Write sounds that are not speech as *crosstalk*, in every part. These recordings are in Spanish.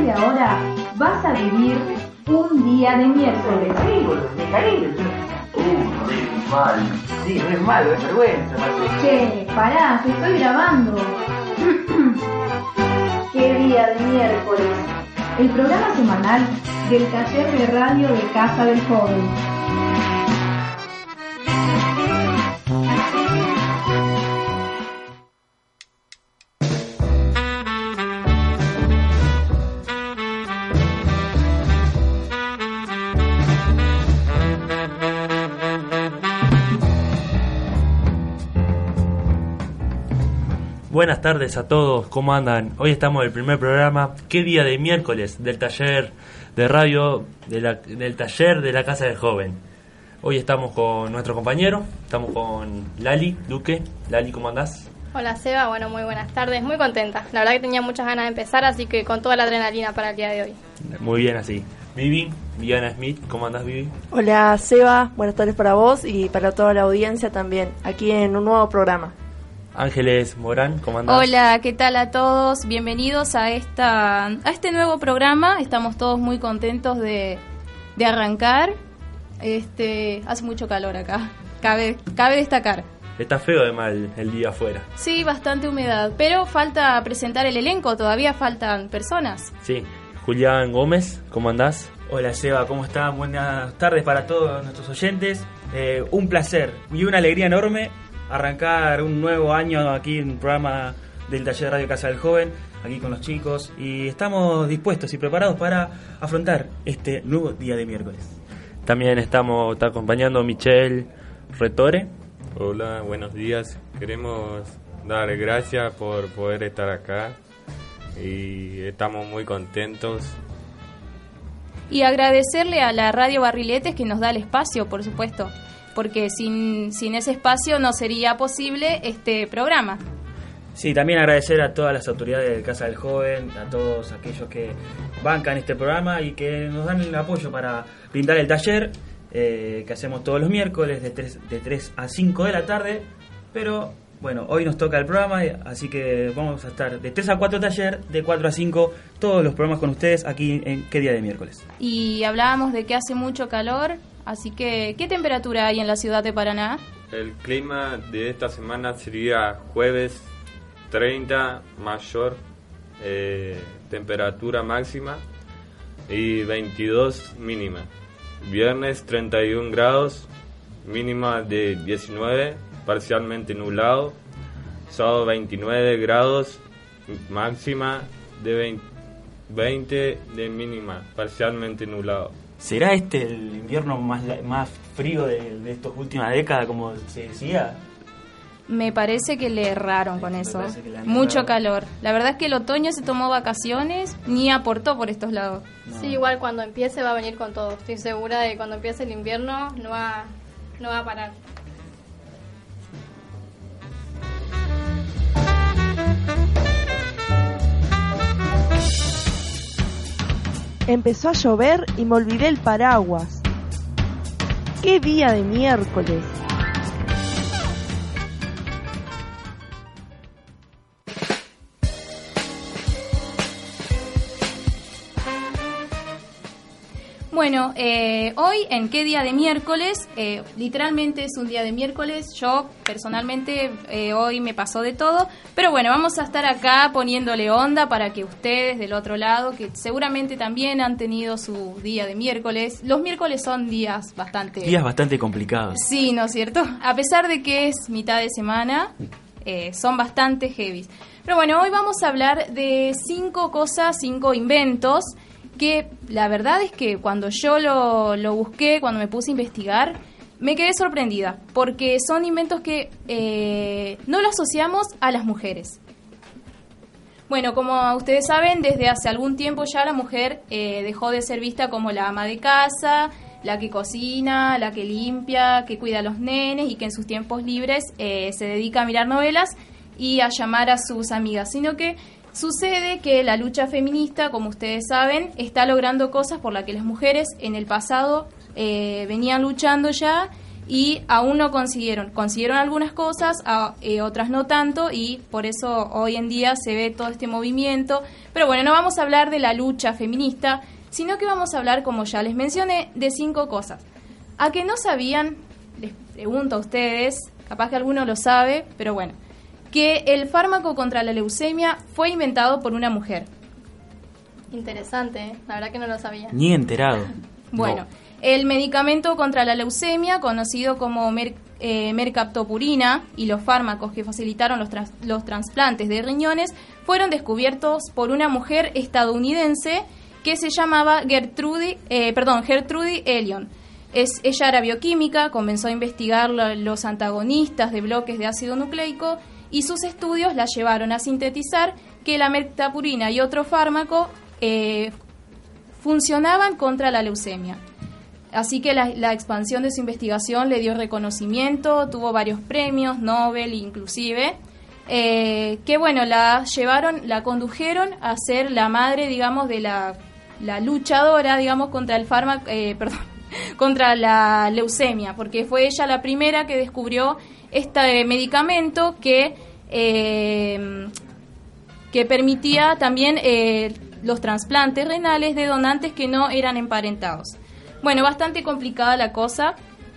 partir de ahora vas a vivir un día de miércoles. Uh, mal. Sí, re mal, es vergüenza. Che, pará, que estoy grabando. *clears throat* Qué día de miércoles. El programa semanal del taller de radio de Casa del Joven. Buenas tardes a todos, ¿cómo andan? Hoy estamos en el primer programa, ¿qué día de miércoles? Del taller de radio, de la- del taller de la Casa del Joven. Hoy estamos con nuestro compañero, estamos con Lali Duque. Lali, ¿cómo andás? Hola Seba, bueno, muy buenas tardes, muy contenta. La verdad que tenía muchas ganas de empezar, así que con toda la adrenalina para el día de hoy. Muy bien así. Vivi, Viviana Smith, ¿cómo andás Vivi? Hola Seba, buenas tardes para vos y para toda la audiencia también, aquí en un nuevo programa. Ángeles Morán, ¿cómo andás? Hola, ¿qué tal a todos? Bienvenidos a esta a este nuevo programa. Estamos todos muy contentos de, de arrancar. Este, hace mucho calor acá. Cabe cabe destacar. Está feo además el, el día afuera. Sí, bastante humedad, pero falta presentar el elenco, todavía faltan personas. Sí. Julián Gómez, ¿cómo andás? Hola Seba, ¿cómo están? Buenas tardes para todos nuestros oyentes. Eh, un placer y una alegría enorme arrancar un nuevo año aquí en el programa del taller de Radio Casa del Joven, aquí con los chicos, y estamos dispuestos y preparados para afrontar este nuevo día de miércoles. También estamos está acompañando Michelle Retore. Hola, buenos días. Queremos dar gracias por poder estar acá y estamos muy contentos. Y agradecerle a la Radio Barriletes que nos da el espacio, por supuesto, porque sin, sin ese espacio no sería posible este programa. Sí, también agradecer a todas las autoridades de Casa del Joven, a todos aquellos que bancan este programa y que nos dan el apoyo para brindar el taller eh, que hacemos todos los miércoles de 3, de 3 a 5 de la tarde. Pero bueno, hoy nos toca el programa, así que vamos a estar de 3 a 4 taller, de 4 a 5 todos los programas con ustedes aquí en qué día de miércoles. Y hablábamos de que hace mucho calor, así que ¿qué temperatura hay en la ciudad de Paraná? El clima de esta semana sería jueves 30 mayor eh, temperatura máxima y 22 mínima. Viernes 31 grados, mínima de 19, parcialmente nublado. Sábado 29 grados, máxima de 20, 20 de mínima, parcialmente nublado. ¿Será este el invierno más, la- más frío de, de estas últimas décadas, como se decía? Me parece que le erraron con eso. Mucho calor. La verdad es que el otoño se tomó vacaciones ni aportó por estos lados. Sí, igual cuando empiece va a venir con todo. Estoy segura de que cuando empiece el invierno no va, no va a parar. Empezó a llover y me olvidé el paraguas. ¡Qué día de miércoles! Bueno, eh, hoy en qué día de miércoles, Eh, literalmente es un día de miércoles, yo personalmente eh, hoy me pasó de todo, pero bueno, vamos a estar acá poniéndole onda para que ustedes del otro lado, que seguramente también han tenido su día de miércoles, los miércoles son días bastante... Días bastante complicados. Sí, ¿no es cierto? A pesar de que es mitad de semana, eh, son bastante heavy. Pero bueno, hoy vamos a hablar de cinco cosas, cinco inventos que la verdad es que cuando yo lo, lo busqué, cuando me puse a investigar, me quedé sorprendida, porque son inventos que eh, no los asociamos a las mujeres. Bueno, como ustedes saben, desde hace algún tiempo ya la mujer eh, dejó de ser vista como la ama de casa, la que cocina, la que limpia, que cuida a los nenes y que en sus tiempos libres eh, se dedica a mirar novelas y a llamar a sus amigas, sino que sucede que la lucha feminista, como ustedes saben, está logrando cosas por las que las mujeres en el pasado eh, venían luchando ya y aún no consiguieron. Consiguieron algunas cosas, a, eh, otras no tanto, y por eso hoy en día se ve todo este movimiento. Pero bueno, no vamos a hablar de la lucha feminista, sino que vamos a hablar, como ya les mencioné, de cinco cosas. A que no sabían, les pregunto a ustedes, capaz que alguno lo sabe, pero bueno, que el fármaco contra la leucemia fue inventado por una mujer. Interesante, ¿eh? la verdad que no lo sabía. Ni enterado. *laughs* Bueno, el medicamento contra la leucemia, conocido como mer- eh, mercaptopurina, y los fármacos que facilitaron los, tras- los trasplantes de riñones fueron descubiertos por una mujer estadounidense que se llamaba Gertrude, eh, perdón, Gertrude Elion. Es, ella era bioquímica, comenzó a investigar lo- los antagonistas de bloques de ácido nucleico y sus estudios la llevaron a sintetizar que la mercaptopurina y otro fármaco eh, funcionaban contra la leucemia. Así que la, la expansión de su investigación le dio reconocimiento, tuvo varios premios, Nobel inclusive, eh, que bueno, la llevaron, la condujeron a ser la madre, digamos, de la, la luchadora, digamos, contra el fármaco, eh, *laughs* perdón, *laughs* contra la leucemia, porque fue ella la primera que descubrió este medicamento que, eh, que permitía también eh, los trasplantes renales de donantes que no eran emparentados. Bueno, bastante complicada la cosa.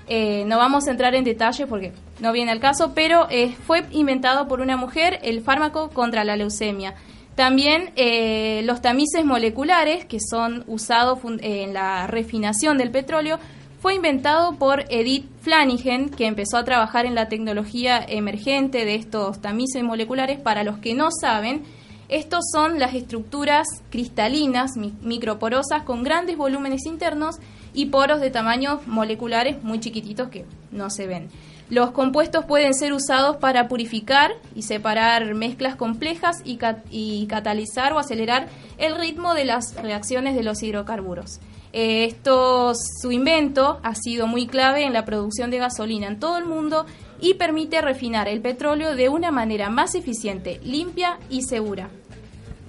eh, no vamos a entrar en detalle porque no viene al caso, pero fue inventado por una mujer el fármaco contra la leucemia. También eh, los tamices moleculares, que son usados fun- en la refinación del petróleo, fue inventado por Edith Flanagan, que empezó a trabajar en la tecnología emergente de estos tamices moleculares. Para los que no saben, estos son las estructuras cristalinas, mi- microporosas, con grandes volúmenes internos y poros de tamaños moleculares muy chiquititos que no se ven. Los compuestos pueden ser usados para purificar y separar mezclas complejas y, cat- y catalizar o acelerar el ritmo de las reacciones de los hidrocarburos. Eh, esto, su invento ha sido muy clave en la producción de gasolina en todo el mundo y permite refinar el petróleo de una manera más eficiente, limpia y segura.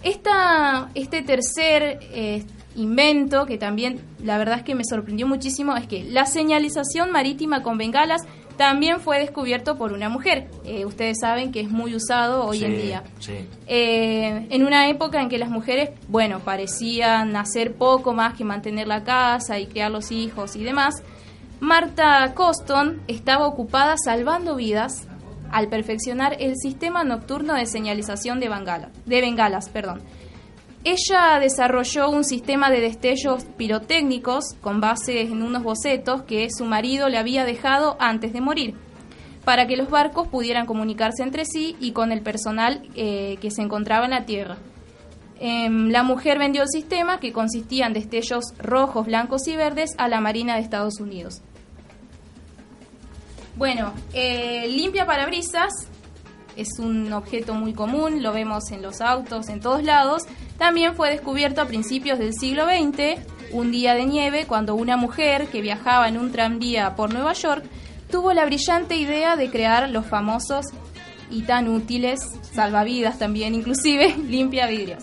Esta, este tercer eh, invento, que también la verdad es que me sorprendió muchísimo, es que la señalización marítima con bengalas también fue descubierto por una mujer. Eh, ustedes saben que es muy usado hoy en día. Sí. Eh, en una época en que las mujeres, bueno, parecían hacer poco más que mantener la casa y criar los hijos y demás, Marta Coston estaba ocupada salvando vidas al perfeccionar el sistema nocturno de señalización de, bengala- de bengalas. Perdón. Ella desarrolló un sistema de destellos pirotécnicos con base en unos bocetos que su marido le había dejado antes de morir, para que los barcos pudieran comunicarse entre sí y con el personal eh, que se encontraba en la tierra. Em, la mujer vendió el sistema, que consistía en destellos rojos, blancos y verdes, a la Marina de Estados Unidos. Bueno, eh, limpia parabrisas es un objeto muy común, lo vemos en los autos, en todos lados. También fue descubierto a principios del siglo XX, un día de nieve, cuando una mujer que viajaba en un tranvía por Nueva York tuvo la brillante idea de crear los famosos y tan útiles, salvavidas también inclusive, *laughs* limpia vidrios.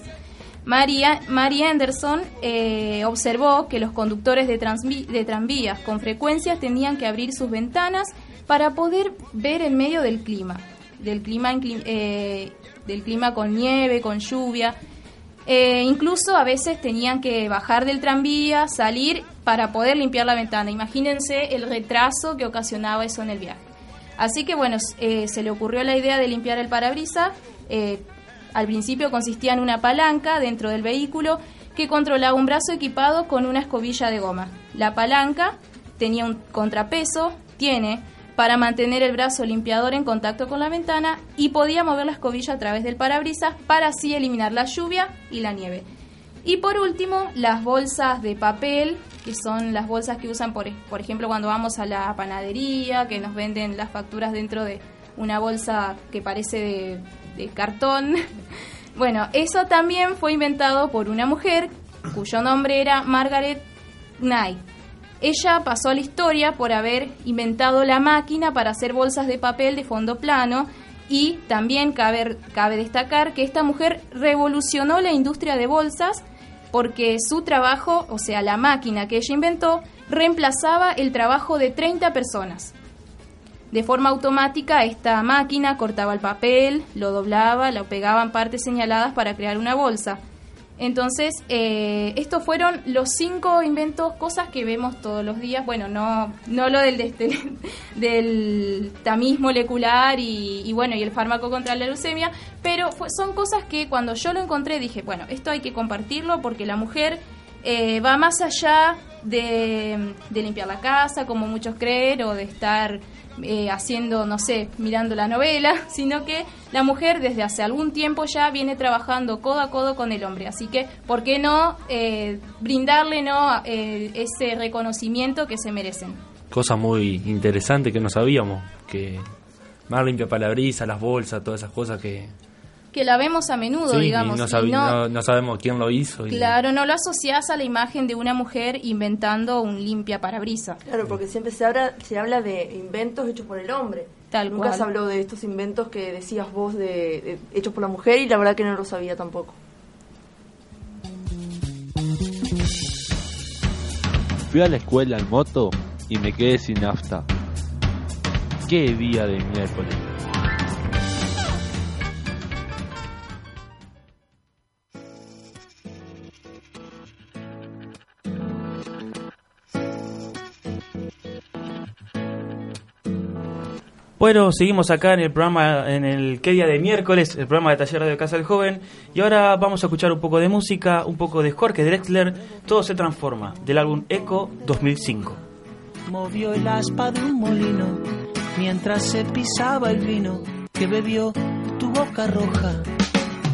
María, María Anderson eh, observó que los conductores de, de tranvías con frecuencia tenían que abrir sus ventanas para poder ver en medio del clima, del clima, eh, del clima con nieve, con lluvia. Eh, incluso a veces tenían que bajar del tranvía, salir para poder limpiar la ventana. Imagínense el retraso que ocasionaba eso en el viaje. Así que bueno, eh, se le ocurrió la idea de limpiar el parabrisas. eh, al principio consistía en una palanca dentro del vehículo que controlaba un brazo equipado con una escobilla de goma. La palanca tenía un contrapeso, tiene, para mantener el brazo limpiador en contacto con la ventana y podía mover la escobilla a través del parabrisas para así eliminar la lluvia y la nieve. Y por último, las bolsas de papel que son las bolsas que usan, por, por ejemplo, cuando vamos a la panadería, que nos venden las facturas dentro de una bolsa que parece de, de cartón. *laughs* bueno, eso también fue inventado por una mujer cuyo nombre era Margaret Knight. Ella pasó a la historia por haber inventado la máquina para hacer bolsas de papel de fondo plano y también cabe, destacar que esta mujer revolucionó la industria de bolsas porque su trabajo, o sea, la máquina que ella inventó, reemplazaba el trabajo de 30 personas. De forma automática, esta máquina cortaba el papel, lo doblaba, lo pegaba en partes señaladas para crear una bolsa. Entonces, eh, estos fueron los cinco inventos, cosas que vemos todos los días. Bueno, no, no lo del, *laughs* tamiz molecular y, bueno, y el fármaco contra la leucemia, pero son cosas que cuando yo lo encontré dije, bueno, esto hay que compartirlo porque la mujer eh, va más allá de limpiar la casa, como muchos creen, o de estar eh, haciendo, no sé, mirando la novela, *laughs* sino que la mujer desde hace algún tiempo ya viene trabajando codo a codo con el hombre. Así que, ¿por qué no eh, brindarle no ese reconocimiento que se merecen? Cosa muy interesante que no sabíamos, que más limpia para la brisa, las bolsas, todas esas cosas que, que la vemos a menudo, sí, digamos. Y no, y no- no- no sabemos quién lo hizo. y- Claro, no lo asociás a la imagen de una mujer inventando un limpia parabrisas. Claro, porque siempre se habla, se habla de inventos hechos por el hombre. Tal Nunca cual. se habló de estos inventos que decías vos de, de- hechos por la mujer y la verdad que no lo sabía tampoco. Fui a la escuela en moto y me quedé sin nafta. Qué día de miércoles. Bueno, seguimos acá en el programa, en el qué día de miércoles, el programa de Taller de Casa del Joven. Y ahora vamos a escuchar un poco de música, un poco de Jorge Drexler, Todo se transforma, del álbum Echo 2005. movió el aspa de un molino mientras se pisaba el vino que bebió tu boca roja.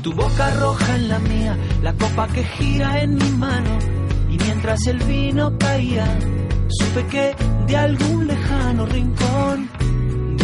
Tu boca roja en la mía, la copa que gira en mi mano. Y mientras el vino caía, supe que de algún lejano rincón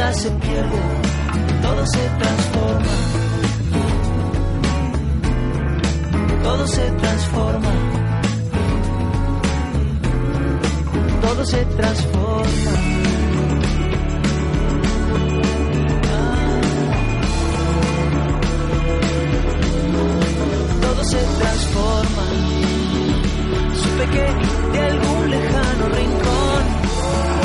nada se pierde, todo se transforma. Todo se transforma. todo se transforma. Todo se transforma. Supe que de algún lejano rincón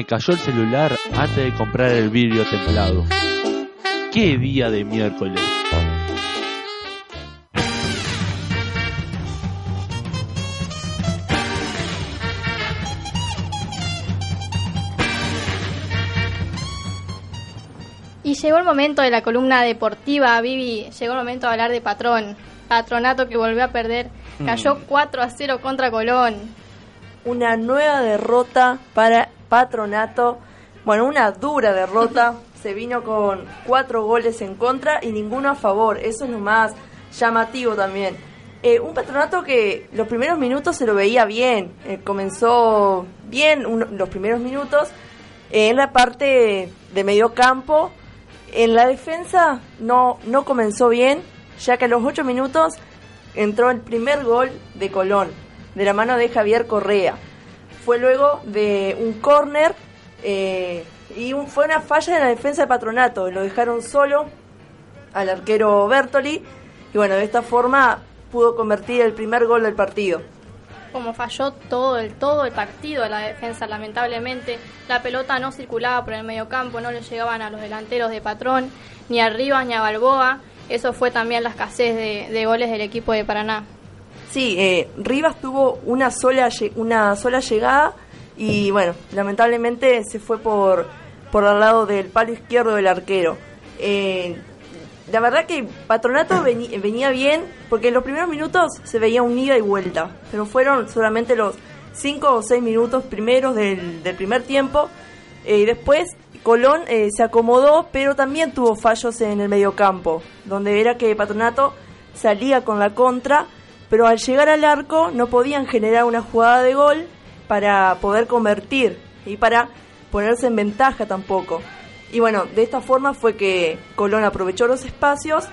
Me cayó el celular antes de comprar el vidrio templado. ¡Qué día de miércoles! Y llegó el momento de la columna deportiva, Vivi. Llegó el momento de hablar de Patrón. Patronato que volvió a perder. Cayó 4 a 0 contra Colón. Una nueva derrota para Patronato. Bueno, una dura derrota. *laughs* Se vino con cuatro goles en contra y ninguno a favor. Eso es lo más llamativo también. Eh, un patronato que los primeros minutos se lo veía bien. Eh, comenzó bien los primeros minutos. Eh, en la parte de medio campo. En la defensa no, no comenzó bien, ya que a los ocho minutos entró el primer gol de Colón, de la mano de Javier Correa. Fue luego de un córner eh, y un- fue una falla en la defensa de Patronato. Lo dejaron solo al arquero Bertoli y bueno, de esta forma pudo convertir el primer gol del partido. Como falló todo el, todo el partido de la defensa, lamentablemente. La pelota no circulaba por el mediocampo, no le llegaban a los delanteros de Patrón, ni a Rivas ni a Balboa. Eso fue también la escasez de, de goles del equipo de Paraná. Sí, eh, Rivas tuvo una sola, una sola llegada y bueno, lamentablemente se fue por, por al lado del palo izquierdo del arquero. Eh, la verdad que Patronato venía bien porque en los primeros minutos se veía un ida y vuelta, pero fueron solamente los 5 o 6 minutos primeros del, del primer tiempo eh, y después Colón eh, se acomodó, pero también tuvo fallos en el mediocampo, donde era que Patronato salía con la contra, pero al llegar al arco no podían generar una jugada de gol para poder convertir y para ponerse en ventaja tampoco. Y bueno, de esta forma fue que Colón aprovechó los espacios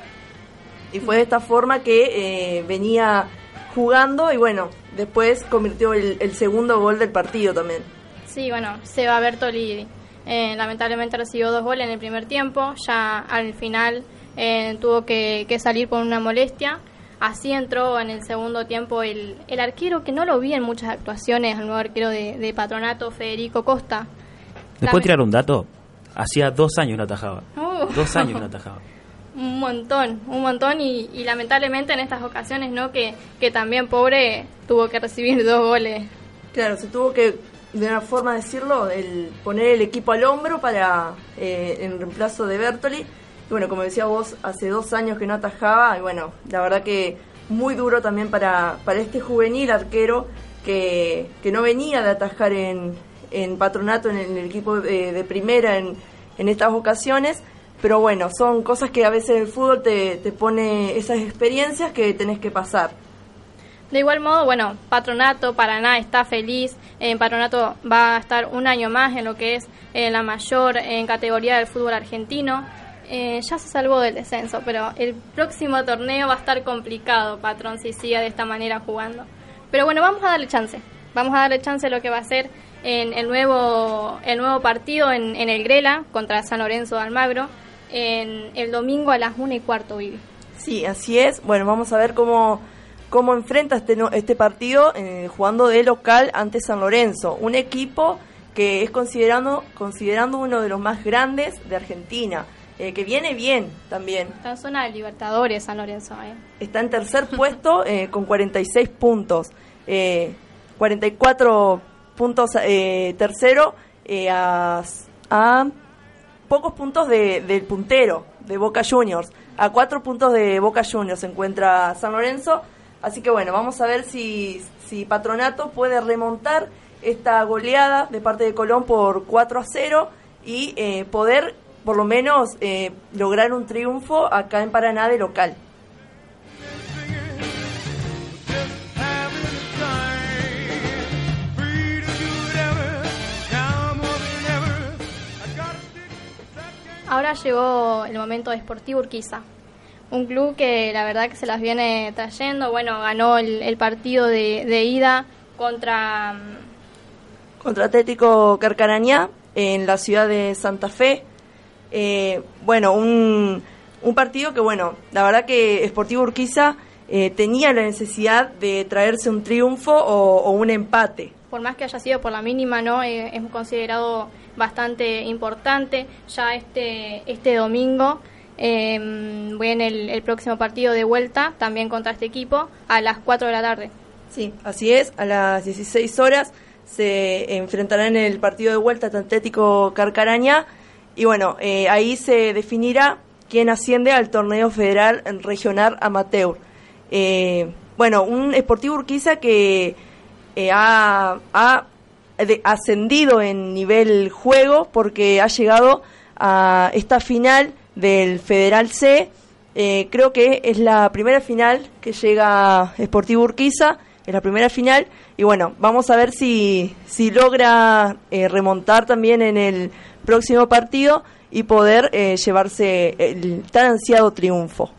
y fue de esta forma que eh, venía jugando y bueno, después convirtió el, segundo gol del partido también. Sí, bueno, Seba Bertoli eh, lamentablemente recibió dos goles en el primer tiempo, ya al final eh, tuvo que, que salir por una molestia. Así entró en el segundo tiempo el, el arquero que no lo vi en muchas actuaciones, el nuevo arquero de, de Patronato, Federico Costa. ¿Les puedo tirar un dato? Hacía dos años no atajaba. Uh. Dos años no *laughs* atajaba. Un montón, un montón y, y lamentablemente en estas ocasiones, ¿no? Que, que también pobre tuvo que recibir dos goles. Claro, se tuvo que, de una forma de decirlo, el poner el equipo al hombro para eh, en reemplazo de Bertoli. Y bueno, como decía vos, hace dos años que no atajaba y bueno, la verdad que muy duro también para, para este juvenil arquero que, que no venía de atajar en, en patronato, en el, equipo de, primera en, en estas ocasiones. Pero bueno, son cosas que a veces el fútbol te, te pone esas experiencias que tenés que pasar. De igual modo, bueno, Patronato, Paraná está feliz. En Patronato va a estar un año más en lo que es eh, la mayor categoría del fútbol argentino. Eh, ya se salvó del descenso, pero el próximo torneo va a estar complicado, Patrón, si sigue de esta manera jugando. Pero bueno, vamos a darle chance. Vamos a darle chance a lo que va a ser en el nuevo, el nuevo partido en, en el Grela contra San Lorenzo de Almagro en el domingo a las 1 y cuarto, Vivi. Sí, así es. Bueno, vamos a ver cómo, cómo enfrenta este, este partido eh, jugando de local ante San Lorenzo, un equipo que es considerando, considerando uno de los más grandes de Argentina, eh, que viene bien también. Está en zona de Libertadores San Lorenzo. ¿eh? Está en tercer *laughs* puesto eh, con 46 puntos, eh, 44 puntos eh, tercero eh, a, a pocos puntos de- del puntero, de Boca Juniors. A cuatro puntos de Boca Juniors se encuentra San Lorenzo. Así que bueno, vamos a ver si, si Patronato puede remontar esta goleada de parte de Colón por 4 a 0 y eh, poder por lo menos eh, lograr un triunfo acá en Paraná de local. Ahora llegó el momento de Sportivo Urquiza, un club que la verdad que se las viene trayendo. Bueno, ganó el, partido de, ida contra... Mm, contra Atlético Carcarañá en la ciudad de Santa Fe. Eh, bueno, un, un partido que, bueno, la verdad que Sportivo Urquiza eh, tenía la necesidad de traerse un triunfo o, o un empate. por más que haya sido por la mínima, ¿no? Eh, es considerado bastante importante. Ya este, este domingo eh, viene el, el próximo partido de vuelta, también contra este equipo, a las 4 de la tarde. Sí, así es, a las 16 horas se enfrentarán en el partido de vuelta Atlético Carcarañá y bueno, eh, ahí se definirá quién asciende al torneo federal regional amateur. Eh, bueno, un Sportivo Urquiza que eh, ha, ascendido en nivel juego porque ha llegado a esta final del Federal C. Eh, creo que es la primera final que llega Sportivo Urquiza, es la primera final. Y bueno, vamos a ver si, si logra eh, remontar también en el próximo partido y poder eh, llevarse el tan ansiado triunfo.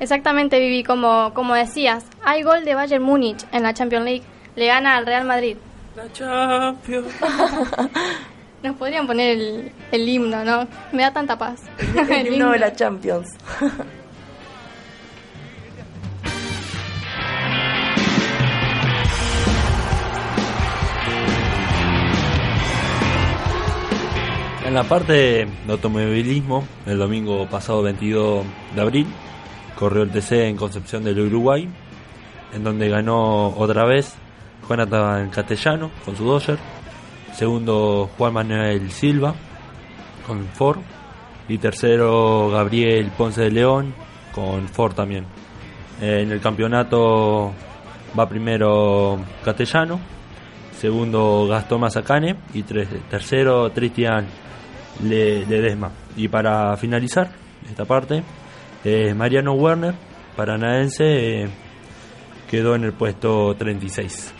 Exactamente, Vivi, como, como decías, hay gol de Bayern Múnich en la Champions League. Le gana al Real Madrid. La Champions. *laughs* Nos podrían poner el, el himno, ¿no? Me da tanta paz. El *laughs* himno de la Champions. *laughs* En la parte de automovilismo, el domingo pasado 22 de abril, corrió el TC en Concepción del Uruguay, en donde ganó otra vez Jonathan Castellano con su Dodger, segundo Juan Manuel Silva con Ford y tercero Gabriel Ponce de León con Ford también. En el campeonato va primero Castellano, segundo Gastón Mazacane y tres- tercero Cristian Le- Ledesma. Y para finalizar esta parte, eh, Mariano Werner, paranaense, eh, quedó en el puesto 36.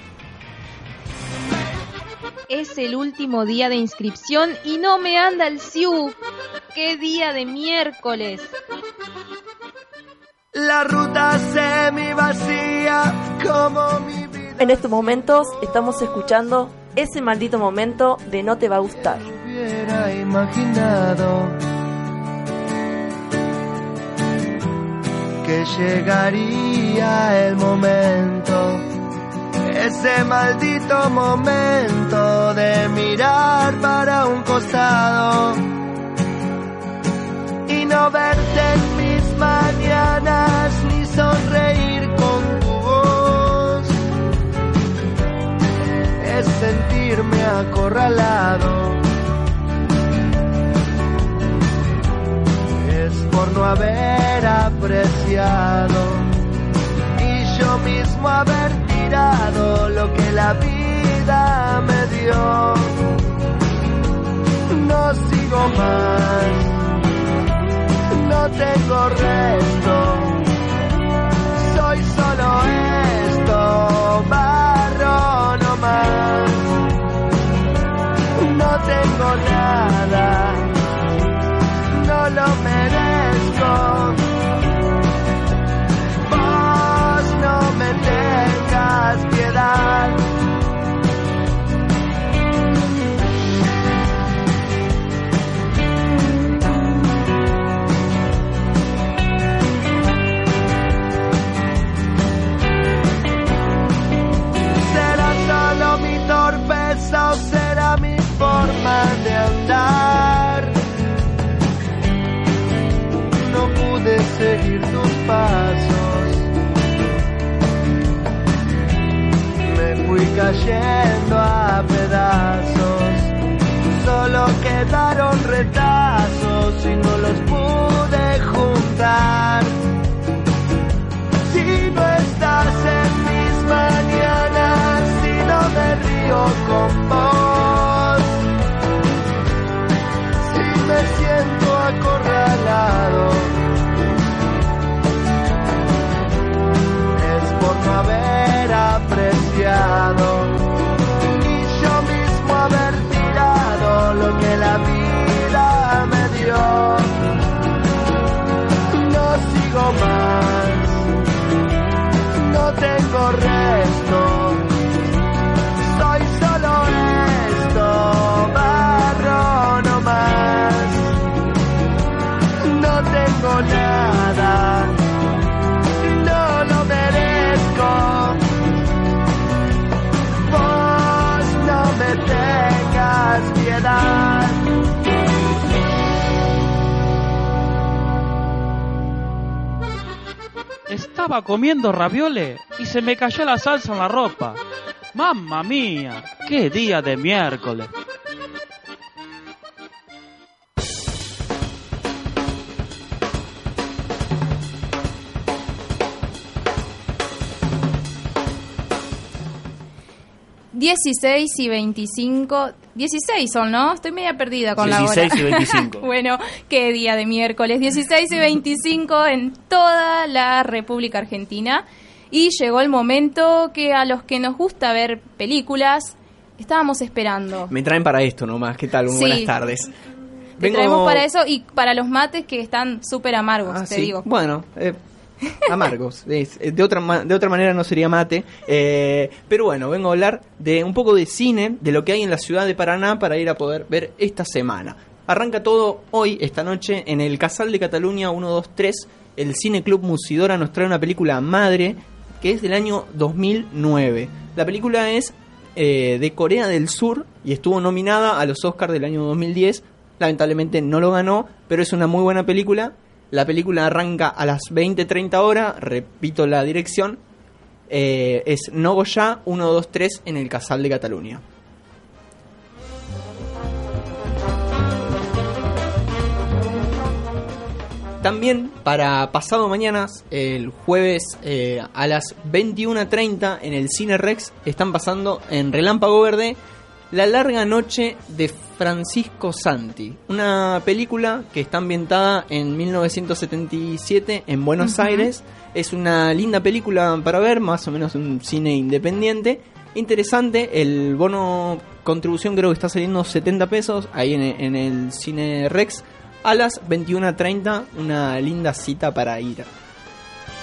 Es el último día de inscripción y no me anda el SIU. ¡Qué día de miércoles! La ruta semi vacía como mi vida En estos momentos estamos escuchando ese maldito momento de No te va a gustar. hubiera imaginado que llegaría el momento, ese maldito momento de mirar para un costado y no verte en mis mañanas ni sonreír con tu voz es sentirme acorralado. Es por no haber apreciado y yo mismo haber la vida me dio. No sigo más, no tengo resto, cayendo a pedazos. Solo quedaron retazos y no los pude juntar. Si no estás en mis mañanas, si no me río con vos, si me siento acorralado. Haber apreciado y yo mismo haber tirado lo que la vida me dio. No sigo más, no tengo resto. Soy solo esto, barro no más. No tengo nada, Estaba comiendo ravioles y se me cayó la salsa en la ropa. ¡Mamma mía! ¡Qué día de miércoles! ...16 y 25... 16 son, ¿no? Estoy media perdida con la hora. 16 y 25. *laughs* bueno, qué día de miércoles. 16 y 25 en toda la República Argentina. Y llegó el momento que a los que nos gusta ver películas estábamos esperando. Me traen para esto nomás. ¿Qué tal? Muy Sí. buenas tardes. Te traemos para eso y para los mates que están súper amargos, Ah, te sí. digo. Bueno, eh, *laughs* amargos. Es- eh, de, otra, de otra manera no sería mate. Eh, pero bueno, vengo a hablar de un poco de cine, de lo que hay en la ciudad de Paraná para ir a poder ver esta semana. Arranca todo hoy, esta noche, en el Casal de Cataluña 123. El Cine Club Musidora nos trae una película madre que es del año 2009. La película es eh, de Corea del Sur y estuvo nominada a los Oscars del año 2010. Lamentablemente no lo ganó, pero es una muy buena película. La película arranca a las 20-30 horas, repito la dirección, eh, es Nogoya 123 en el Casal de Cataluña. También para pasado mañana, el jueves eh, a las 21.30 en el Cine Rex, están pasando en Relámpago Verde La larga noche de Francisco Santi. Una película que está ambientada en 1977 en Buenos. Aires. Es una linda película para ver, más o menos un cine independiente. Interesante, el bono contribución creo que está saliendo 70 pesos ahí en, en el Cine Rex a las 21.30, una linda cita para ir.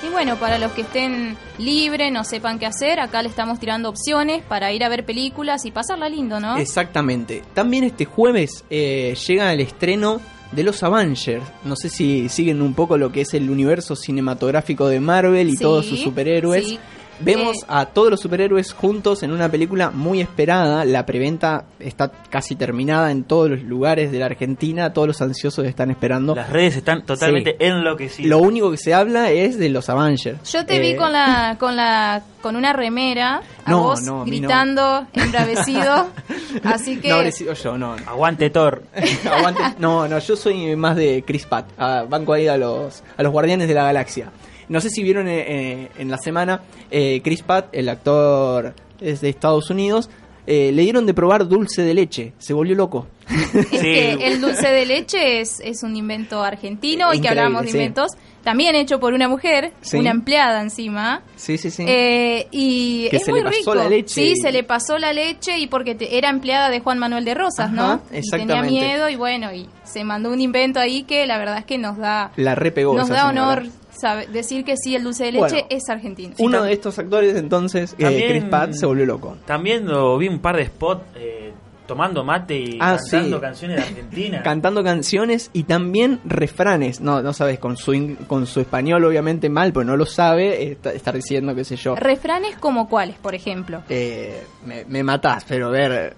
Y bueno, para los que estén libres, no sepan qué hacer, acá le estamos tirando opciones para ir a ver películas y pasarla lindo, ¿no? Exactamente. También este jueves eh, llega el estreno de los Avengers. No sé si siguen un poco lo que es el universo cinematográfico de Marvel y Sí, todos sus superhéroes. sí. Vemos Eh, a todos los superhéroes juntos en una película muy esperada. La preventa está casi terminada en todos los lugares de la Argentina. Todos los ansiosos están esperando. Las redes están totalmente Sí. enloquecidas. Lo único que se habla es de los Avengers. Yo te vi Eh, con la con la con una remera, a No, vos no, mí no. gritando, embravecido. *laughs* así que No yo, no. no. Aguante Thor. *laughs* Aguante. No, no, yo soy más de Chris Pratt. Ah, banco ahí a los, a los Guardianes de la Galaxia. No sé si vieron eh, eh, en la semana, eh, Chris Pratt, el actor es de Estados Unidos, eh, le dieron de probar dulce de leche. Se volvió loco. es que el dulce de leche es, es un invento argentino y que hablamos de sí. inventos también hecho por una mujer, Sí. una empleada encima. Sí, sí, sí. Eh, y Que es se muy le pasó rico. la leche Sí, y- se le pasó la leche y porque te- era empleada de Juan Manuel de Rosas, ¿no? Ajá, Y tenía exactamente. miedo y bueno, y se mandó un invento ahí que la verdad es que nos da La repegó. nos da señora. Sabe- decir que sí, el dulce de leche Bueno, es argentino. Uno de estos actores, entonces, eh, También- Chris Pratt, se volvió loco. También lo vi un par de spots eh, tomando mate y Ah, cantando sí. canciones de Argentina. *laughs* Cantando canciones y también refranes. No, no sabes, con su, con su español obviamente mal, pues no lo sabe, eh, está- estar diciendo, qué sé yo. Refranes como cuáles, por ejemplo. Eh, me, me matás, pero a ver,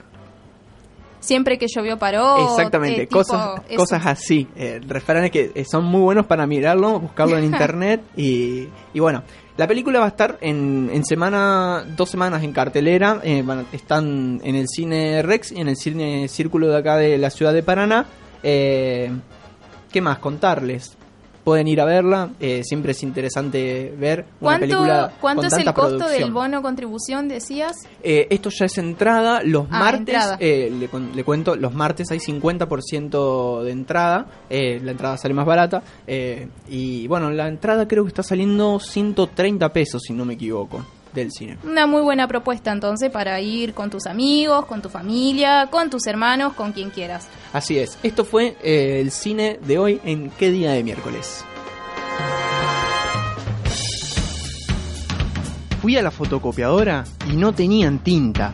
Siempre que llovió paró. exactamente, eh, tipo cosas, eso. cosas así, eh, refranes que eh, son muy buenos para mirarlo, buscarlo en *laughs* internet y, y bueno, la película va a estar en, en semana, dos semanas en cartelera, eh, van están en el cine Rex y en el cine Círculo de acá de la ciudad de Paraná. Eh, ¿Qué más contarles? Pueden ir a verla. eh, siempre es interesante ver una ¿Cuánto, película cuánto con es el costo producción. del bono contribución, decías? Eh, esto ya es entrada. Los Ah, martes, entrada. eh, le, le cuento, los martes hay 50% de entrada. eh, la entrada sale más barata. eh, y bueno, la entrada creo que está saliendo 130 pesos, si no me equivoco, del cine. Una muy buena propuesta entonces para ir con tus amigos, con tu familia, con tus hermanos, con quien quieras. Así es. Esto fue eh, el cine de hoy en qué día de miércoles. Fui a la fotocopiadora y no tenían tinta.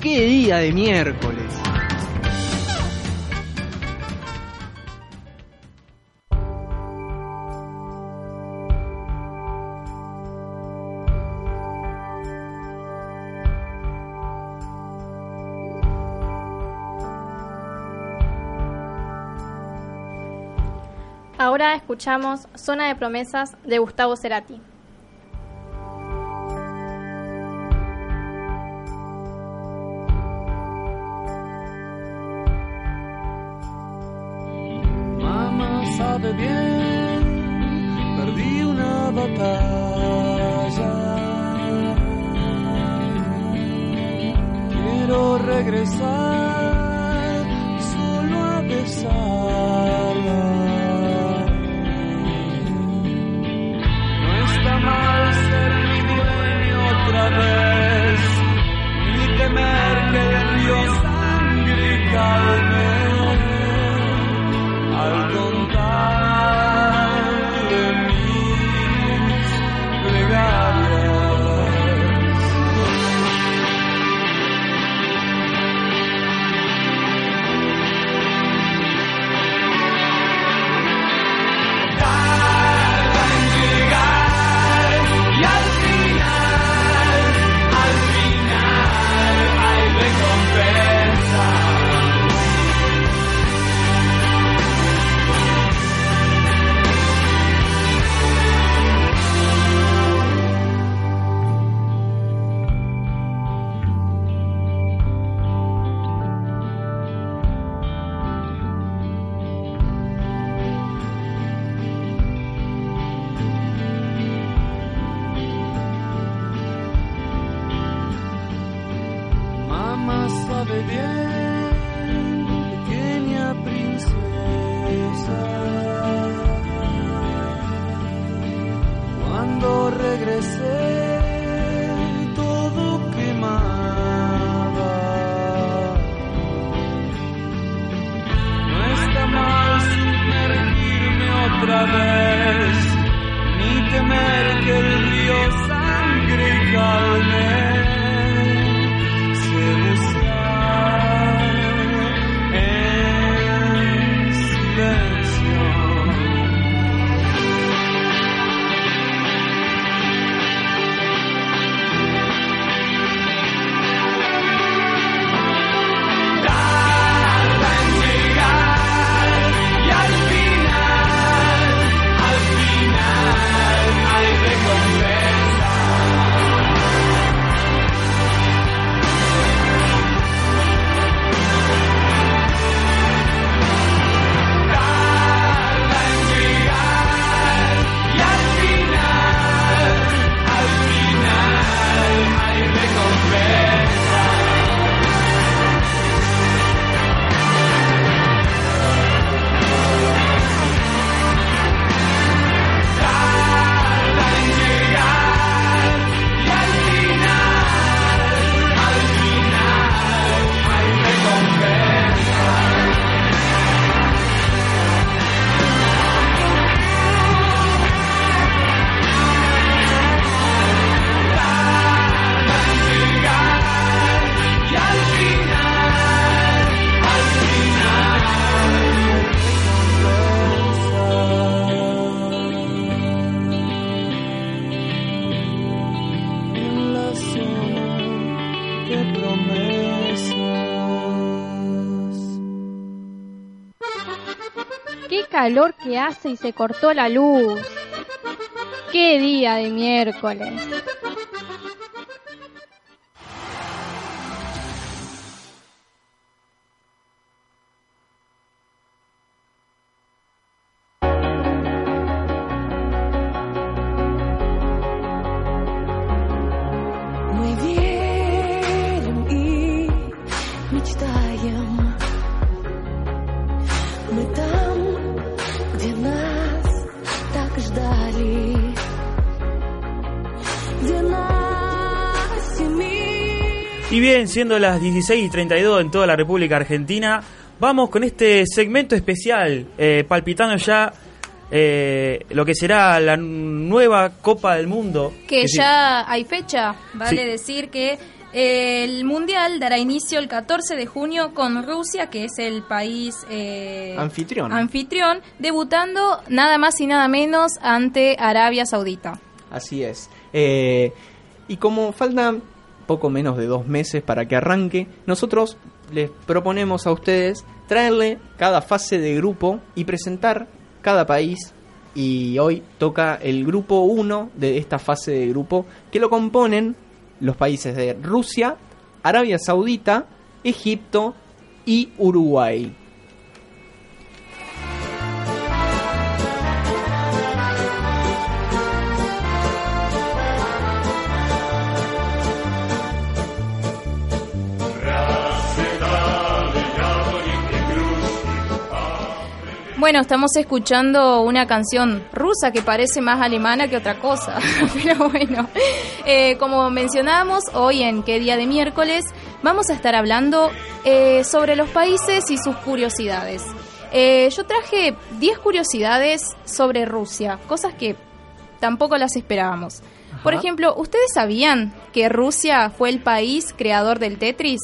¡Qué día de miércoles! Ahora escuchamos Zona de Promesas de Gustavo Cerati. Mamá sabe bien, perdí una batalla. Quiero regresar solo a besarla. Mal ser mi dueño otra vez, ni temer que el río sangre calme al contar que hace y se cortó la luz. Qué día de miércoles. Bien, siendo las 16 y 32 en toda la República Argentina, vamos con este segmento especial, eh, palpitando ya eh, lo que será la nueva Copa del Mundo. Que ya hay fecha, vale Sí. decir que eh, el Mundial dará inicio el 14 de junio con Rusia, que es el país eh, Anfitrión. anfitrión, debutando nada más y nada menos ante Arabia Saudita. Así es. Eh, y como faltan poco menos de dos meses para que arranque, nosotros les proponemos a ustedes traerle cada fase de grupo y presentar cada país. Y hoy toca el grupo 1 de esta fase de grupo, que lo componen los países de Rusia, Arabia Saudita, Egipto y Uruguay. Bueno, estamos escuchando una canción rusa que parece más alemana que otra cosa. *laughs* Pero bueno, eh, como mencionábamos, hoy en qué día de miércoles vamos a estar hablando eh, sobre los países y sus curiosidades. Eh, yo traje 10 curiosidades sobre Rusia, cosas que tampoco las esperábamos. Por ejemplo, ¿ustedes sabían que Rusia fue el país creador del Tetris?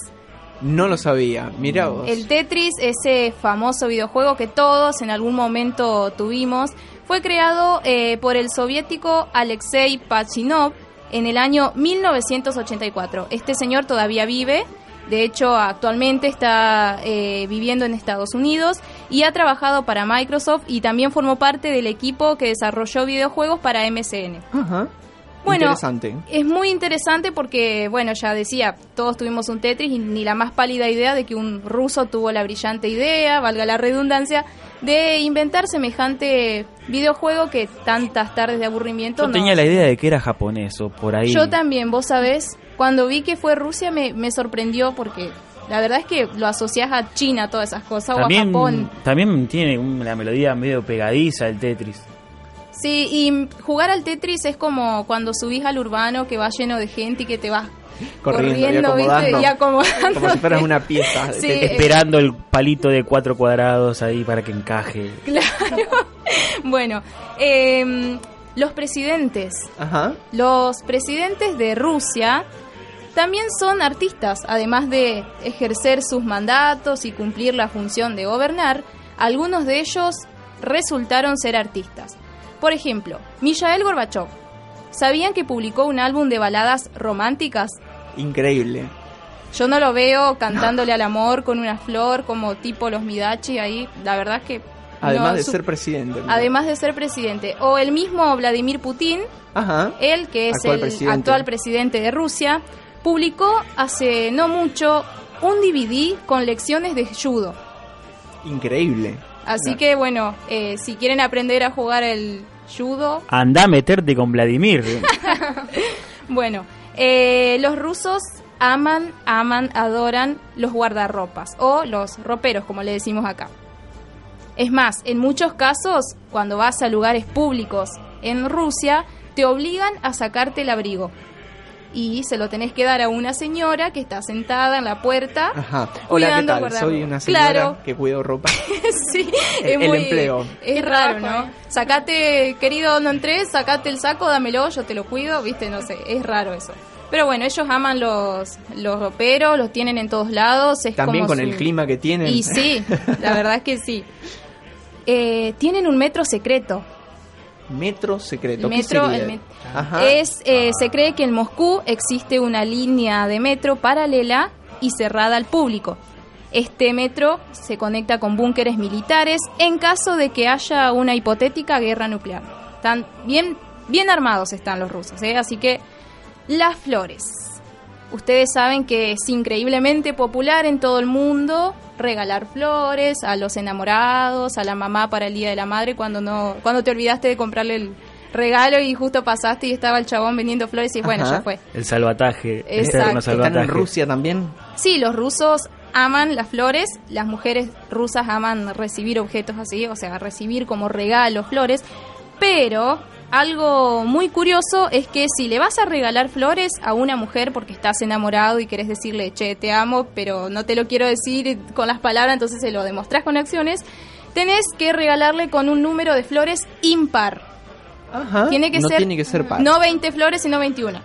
No lo sabía, mira vos. El Tetris, ese famoso videojuego que todos en algún momento tuvimos, fue creado eh, por el soviético Alexei Pachinov en el año 1984. Este señor todavía vive, de hecho actualmente está eh, viviendo en Estados Unidos y ha trabajado para Microsoft y también formó parte del equipo que desarrolló videojuegos para MSN. Ajá. Bueno, Interesante. es muy interesante porque, bueno, ya decía, todos tuvimos un Tetris y ni la más pálida idea de que un ruso tuvo la brillante idea, valga la redundancia, de inventar semejante videojuego que tantas tardes de aburrimiento Yo no. tenía la idea de que era japonés o por ahí. Yo también, vos sabés, cuando vi que fue Rusia me, me sorprendió porque la verdad es que lo asocias a China, todas esas cosas, o a Japón. también tiene una melodía medio pegadiza el Tetris. Sí, y jugar al Tetris es como cuando subís al urbano que va lleno de gente y que te vas Corriendo, acomodando. y acomodando. Como si fueras una pieza. Sí. de- Esperando el palito de cuatro cuadrados ahí para que encaje. Claro. *laughs* bueno, em, los presidentes. Ajá. Los presidentes de Rusia también son artistas, además de ejercer sus mandatos y cumplir la función de gobernar, algunos de ellos resultaron ser artistas. Por ejemplo, Mijael Gorbachev. ¿Sabían que publicó un álbum de baladas románticas? Increíble. Yo no lo veo cantándole al amor con una flor como tipo los Midachi ahí. La verdad es que... Además no, de ser presidente. Además de ser presidente. O el mismo Vladimir Putin, Ajá. él que es Actual el presidente. actual presidente de Rusia, publicó hace no mucho un DVD con lecciones de judo. Increíble. Así que bueno, eh, si quieren aprender a jugar el judo, Anda a meterte con Vladimir. *laughs* bueno, eh, los rusos aman, aman, adoran los guardarropas o los roperos, como le decimos acá. Es más, en muchos casos, cuando vas a lugares públicos en Rusia, te obligan a sacarte el abrigo. Y se lo tenés que dar a una señora que está sentada en la puerta. Ajá. Hola, ¿qué tal? guardarropa. Soy una señora Claro. que cuido ropa. *laughs* sí, El- es el muy- empleo. Es raro, ¿no? Sacate, querido, no entres, sacate el saco, dámelo, yo te lo cuido, viste, no sé, es raro eso. Pero bueno, ellos aman los, los roperos, los tienen en todos lados. Es También como con el clima que tienen. Y sí, la verdad es que sí. *laughs* Eh, tienen un metro secreto. Metro secreto. El ¿qué metro, sería? el met- Ajá. Es, eh, se cree que en Moscú existe una línea de metro paralela y cerrada al público. Este metro se conecta con búnkeres militares en caso de que haya una hipotética guerra nuclear. Están bien, bien armados están los rusos, ¿eh? así que las flores. Ustedes saben que es increíblemente popular en todo el mundo regalar flores a los enamorados, a la mamá para el Día de la Madre cuando no cuando te olvidaste de comprarle el regalo y justo pasaste y estaba el chabón vendiendo flores y bueno, Ajá. ya fue. El salvataje. Exacto. Eterno ¿Están salvataje. en Rusia también? Sí, los rusos aman las flores, las mujeres rusas aman recibir objetos así, o sea, recibir como regalo flores, Pero algo muy curioso es que si le vas a regalar flores a una mujer porque estás enamorado y querés decirle, che, te amo, pero no te lo quiero decir con las palabras, entonces se lo demostrás con acciones, tenés que regalarle con un número de flores impar. Ajá. Tiene que no ser tiene que ser par. no 20 flores, sino 21.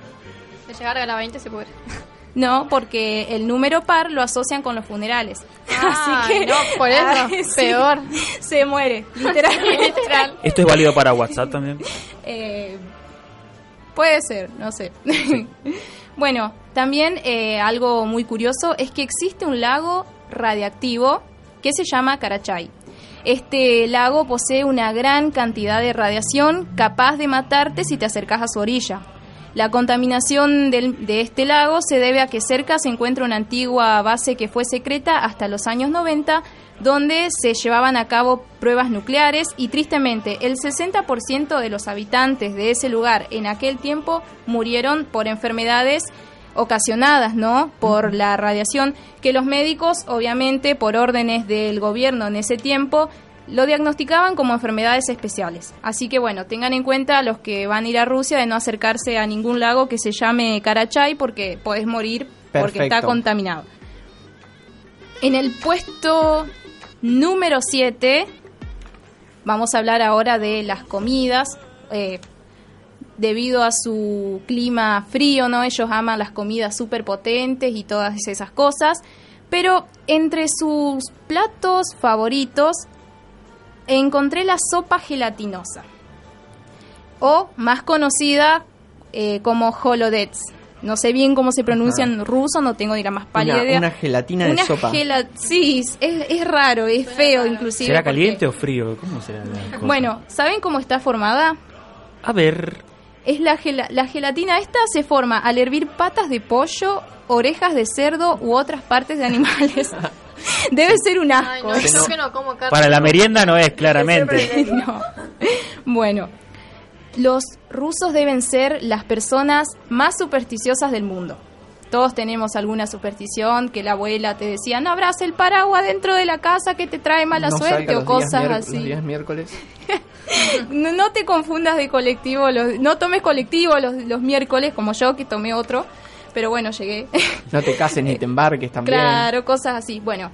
De llegar a la 20 se puede. *laughs* No, porque el número par lo asocian con los funerales. Ah, *laughs* Así que no, por eso, *laughs* Ay, sí, peor. *laughs* Se muere, literalmente. ¿Esto es válido para WhatsApp también? Eh, puede ser, no sé. bueno, también eh, algo muy curioso es que existe un lago radiactivo que se llama Carachay. Este lago posee una gran cantidad de radiación capaz de matarte si te acercas a su orilla. La contaminación de este lago se debe a que cerca se encuentra una antigua base que fue secreta hasta los años 90, donde se llevaban a cabo pruebas nucleares y tristemente el 60% de los habitantes de ese lugar en aquel tiempo murieron por enfermedades ocasionadas, ¿no? Por la radiación que los médicos, obviamente, por órdenes del gobierno en ese tiempo, lo diagnosticaban como enfermedades especiales. Así que bueno, tengan en cuenta los que van a ir a Rusia de no acercarse a ningún lago que se llame Karachay porque podés morir porque está contaminado. En el puesto número 7 vamos a hablar ahora de las comidas. Eh, debido a su clima frío, ¿no? Ellos aman las comidas súper potentes y todas esas cosas. Pero entre sus platos favoritos encontré la sopa gelatinosa. O más conocida eh, como holodets. No sé bien cómo se pronuncia en ruso, no tengo ni la más pálida Una, idea. una gelatina de sopa. gela- sí, es, es raro, es feo inclusive. ¿Será porque- caliente o frío? ¿Cómo será la cosa? Bueno, ¿saben cómo está formada? A ver. Es la, gela- la gelatina esta se forma al hervir patas de pollo, orejas de cerdo u otras partes de *laughs* animales. *laughs* Debe ser un asco. Ay, no, yo que no como carne. Para la merienda no es, claramente. *laughs* No. Bueno, los rusos deben ser las personas más supersticiosas del mundo. Todos tenemos alguna superstición que la abuela te decía, no abras el paraguas dentro de la casa que te trae mala no suerte o cosas así. Los días miércoles. *laughs* No, no te confundas de colectivo, los- no tomes colectivo los, los miércoles como yo que tomé otro, pero bueno, llegué. No te cases ni te embarques también. Claro, cosas así. Bueno,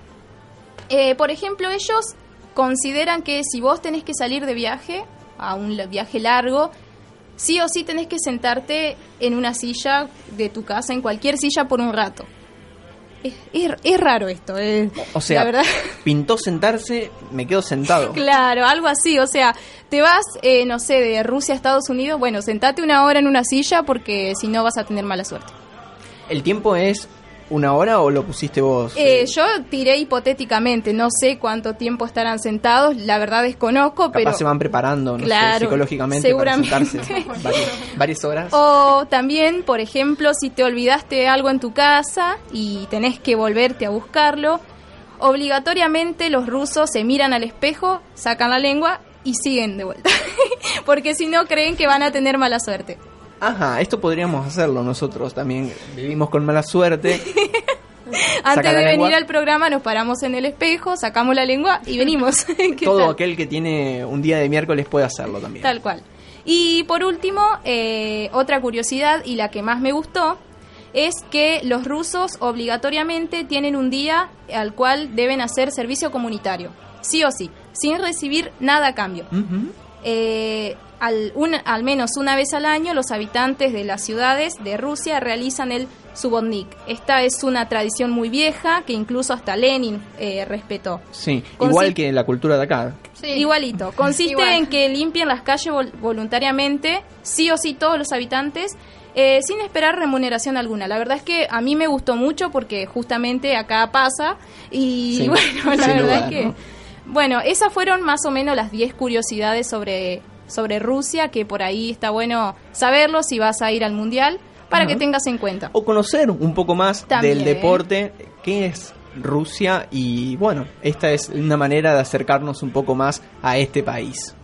eh, por ejemplo, ellos consideran que si vos tenés que salir de viaje, a un viaje largo, sí o sí tenés que sentarte en una silla de tu casa, en cualquier silla por un rato. Es, es- es raro esto, eh. O sea, la verdad. pintó sentarse, me quedo sentado. Claro, algo así, o sea, te vas, eh, no sé, de Rusia a Estados Unidos, bueno, sentate una hora en una silla porque si no vas a tener mala suerte. ¿El tiempo es una hora o lo pusiste vos? Eh, yo tiré hipotéticamente, no sé cuánto tiempo estarán sentados, la verdad desconozco, Capaz pero... se van preparando, no sé, Claro, psicológicamente seguramente. para sentarse *laughs* varias, varias horas. O también, por ejemplo, si te olvidaste algo en tu casa y tenés que volverte a buscarlo, obligatoriamente los rusos se miran al espejo, sacan la lengua y siguen de vuelta. *laughs* Porque si no creen que van a tener mala suerte. Ajá, esto podríamos hacerlo nosotros también. Vivimos con mala suerte. *laughs* Antes de venir al programa nos paramos en el espejo, sacamos la lengua y venimos. *laughs* ¿Qué Todo tal? aquel que tiene un día de miércoles puede hacerlo también. Tal cual. Y por último, eh, otra curiosidad y la que más me gustó es que los rusos obligatoriamente tienen un día al cual deben hacer servicio comunitario, sí o sí, sin recibir nada a cambio. Eh, al, un- al menos una vez al año los habitantes de las ciudades de Rusia realizan el subotnik. Esta es una tradición muy vieja que incluso hasta Lenin eh, respetó. Sí, Consi- igual que la cultura de acá. Igualito. Consiste Igual. en que limpian las calles vol- voluntariamente, sí o sí todos los habitantes, eh, sin esperar remuneración alguna. La verdad es que a mí me gustó mucho porque justamente acá pasa y Sí, *laughs* bueno, la sin verdad es que... ¿no? Bueno, esas fueron más o menos las 10 curiosidades sobre, sobre Rusia, que por ahí está bueno saberlo si vas a ir al Mundial, para que tengas en cuenta. O conocer un poco más También. del deporte, qué es Rusia y bueno, esta es una manera de acercarnos un poco más a este país.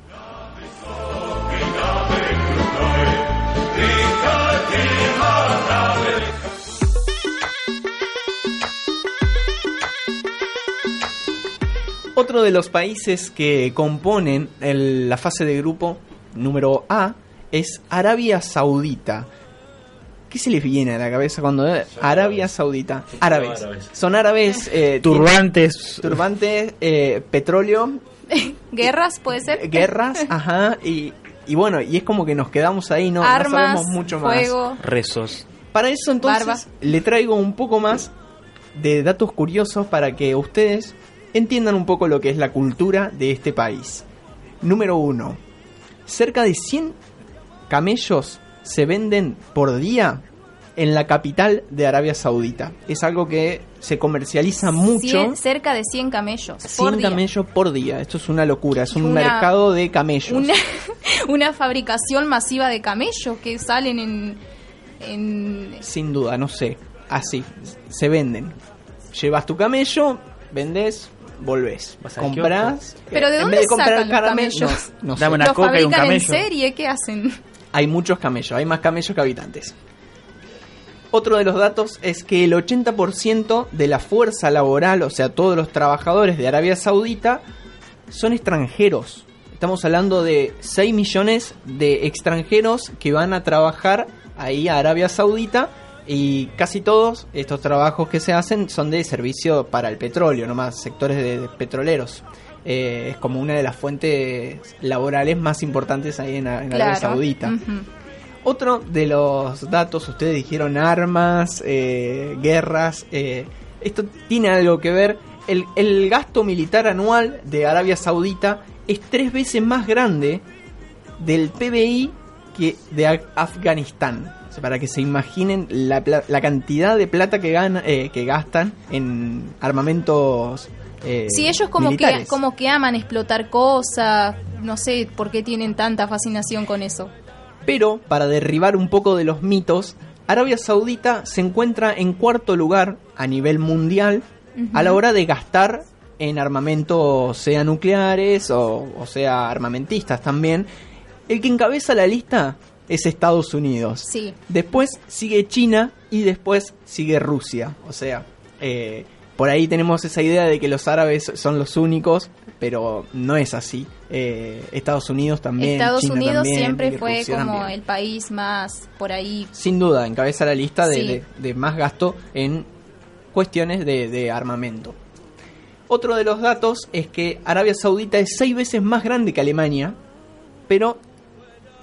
Otro de los países que componen el- la fase de grupo número A es Arabia Saudita. ¿Qué se les viene a la cabeza cuando Arabia Saudita? Árabes. árabes. Son árabes. eh, Turbantes. Turbantes, eh, petróleo, *laughs* Guerras, puede ser. guerras, *laughs* ajá. Y, y bueno, y es como que nos quedamos ahí, no, no Armas, sabemos mucho más. fuego. Rezos. Para eso entonces Barba. le traigo un poco más de datos curiosos para que ustedes entiendan un poco lo que es la cultura de este país. Número uno, cerca de 100 camellos se venden por día en la capital de Arabia Saudita. Es algo que se comercializa mucho. Cien- cerca de 100 camellos. 100 por día. camellos por día. Esto es una locura. Es un Una- mercado de camellos. Una, *laughs* una fabricación masiva de camellos que salen en, en Sin duda, no sé. Así, se venden. Llevas tu camello, vendes, volvés. al Comprás. Pero ¿de en dónde vez de comprar sacan los camellos? No, no sé. Dame una ¿Los coca y un fabrican en camello. serie? ¿Qué hacen? Hay muchos camellos, hay más camellos que habitantes. Otro de los datos es que el 80% de la fuerza laboral, o sea, todos los trabajadores de Arabia Saudita, son extranjeros. Estamos hablando de 6 millones de extranjeros que van a trabajar ahí a Arabia Saudita y casi todos estos trabajos que se hacen son de servicio para el petróleo, nomás sectores de, de petroleros. Eh, es como una de las fuentes laborales más importantes ahí en, en Arabia. Saudita. Otro de los datos, ustedes dijeron armas, eh, guerras. eh, esto tiene algo que ver. El, el gasto militar anual de Arabia Saudita es tres veces más grande del PBI que de Af- Afganistán. Para que se imaginen la, la cantidad de plata que, gana, eh, que gastan en armamentos. eh, Sí, ellos como que, como que aman explotar cosas. No sé por qué tienen tanta fascinación con eso. Pero, para derribar un poco de los mitos, Arabia Saudita se encuentra en cuarto lugar a nivel mundial a la hora de gastar en armamentos, sea nucleares o, o sea armamentistas también. El que encabeza la lista es Estados Unidos. Sí. Después sigue China y después sigue Rusia. O sea, eh, por ahí tenemos esa idea de que los árabes son los únicos, pero no es así. Eh, Estados Unidos también. Estados China Unidos también, siempre fue Rusia como también. el país más por ahí. Sin duda, encabeza la lista de, Sí. de- de más gasto en cuestiones de, de armamento. Otro de los datos es que Arabia Saudita es seis veces más grande que Alemania, pero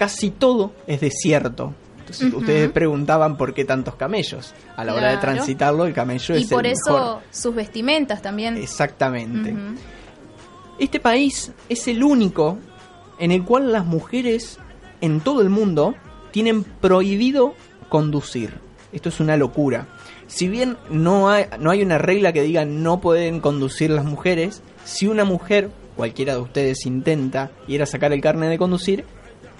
casi todo es desierto. Entonces ustedes preguntaban por qué tantos camellos. A la hora de transitarlo, el camello Y es por el eso mejor. sus vestimentas también. Exactamente. Este país es el único en el cual las mujeres en todo el mundo tienen prohibido conducir. Esto es una locura. Si bien no hay, no hay una regla que diga no pueden conducir las mujeres, si una mujer, cualquiera de ustedes intenta ir a sacar el carnet de conducir,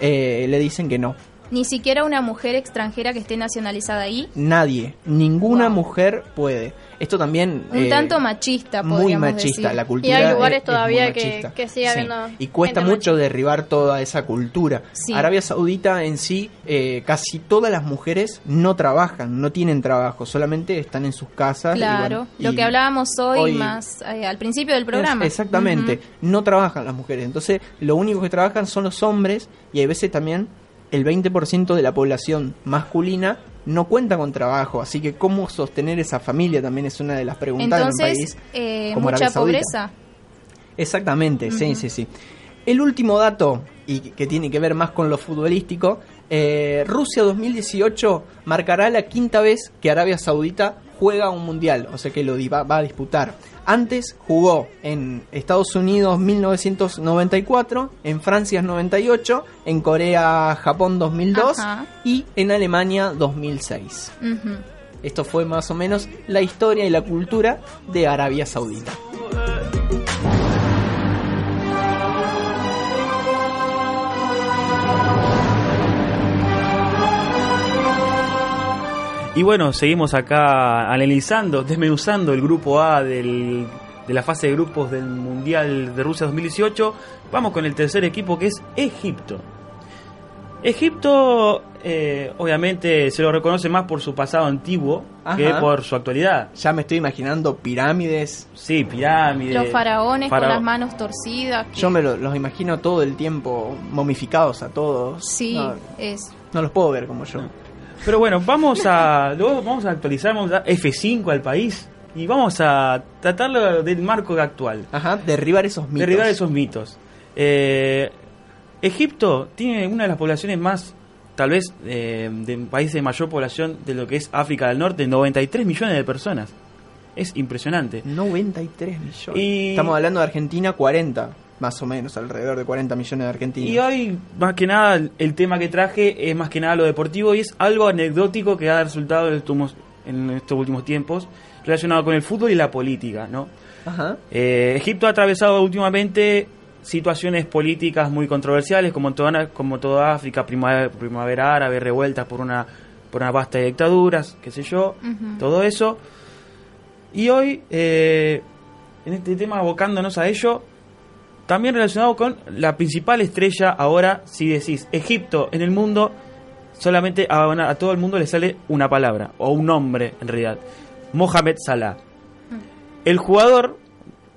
eh, le dicen que no. Ni siquiera una mujer extranjera que esté nacionalizada ahí. Nadie, ninguna mujer puede. Esto también... Un eh, tanto machista, muy machista decir. la cultura Y hay es- lugares es todavía que, que sigue Sí. habiendo. y cuesta mucho derribar toda esa cultura Sí. Arabia Saudita en sí eh, casi todas las mujeres no trabajan no tienen trabajo solamente están en sus casas y Claro, bueno, lo y que hablábamos hoy, hoy- más eh, al principio del es- programa. exactamente no trabajan las mujeres entonces lo único que trabajan son los hombres y hay veces también el 20% de la población masculina no cuenta con trabajo, así que cómo sostener esa familia también es una de las preguntas en un Entonces, país eh, como mucha Arabia Saudita. pobreza. Exactamente, sí, sí, sí. El último dato, y que tiene que ver más con lo futbolístico, eh, Rusia 2018 marcará la quinta vez que Arabia Saudita juega un mundial, o sea que lo va a disputar. Antes jugó en Estados Unidos 1994, en Francia 98, en Corea, Japón 2002 Ajá. y en Alemania 2006. Ujú. Esto fue más o menos la historia y la cultura de Arabia Saudita. Y bueno, seguimos acá analizando, desmenuzando el grupo A del- de la fase de grupos del Mundial de Rusia 2018. Vamos con el tercer equipo que es Egipto. Egipto, eh, obviamente, se lo reconoce más por su pasado antiguo que por su actualidad. Ya me estoy imaginando pirámides. Sí, pirámides. Los faraones Farao- con las manos torcidas. que- Yo me lo- los imagino todo el tiempo momificados a todos. Sí, No, es. no los puedo ver como yo. Pero bueno, vamos a luego vamos a actualizar, vamos a dar F5 al país y vamos a tratarlo del marco actual. Ajá, derribar esos mitos. Derribar esos mitos. Eh, Egipto tiene una de las poblaciones más, tal vez, eh, de país de mayor población de lo que es África del Norte, 93 millones de personas. Es impresionante. 93 millones. Y- Estamos hablando de Argentina, 40, más o menos, alrededor de 40 millones de argentinos. Y hoy, más que nada, el- tema que traje es más que nada lo deportivo y es algo anecdótico que ha resultado en estos, últimos- en estos últimos tiempos relacionado con el fútbol y la política, ¿no? Ajá. Eh, Egipto ha atravesado últimamente situaciones políticas muy controversiales, como toda, como toda África, primavera, primavera árabe, revueltas por una, por una vasta de dictaduras, qué sé yo, todo eso. Y hoy, eh, en este tema, abocándonos a ello, también relacionado con la principal estrella ahora, si decís Egipto en el mundo, solamente a, todo el mundo le sale una palabra, o un nombre en realidad, Mohamed Salah. El jugador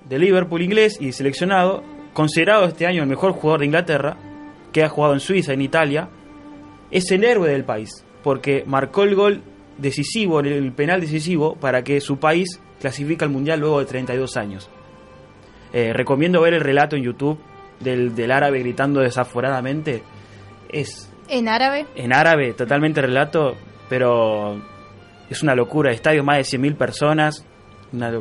de Liverpool inglés y seleccionado, considerado este año el mejor jugador de Inglaterra, que ha jugado en Suiza, en Italia, es el héroe del país, porque marcó el gol decisivo, el penal decisivo, para que su país clasifique al Mundial luego de 32 años. Eh, recomiendo ver el relato en YouTube del, del árabe gritando desaforadamente. Es En árabe. en árabe, totalmente relato, pero es una locura. Estadio más de 100.000 personas. una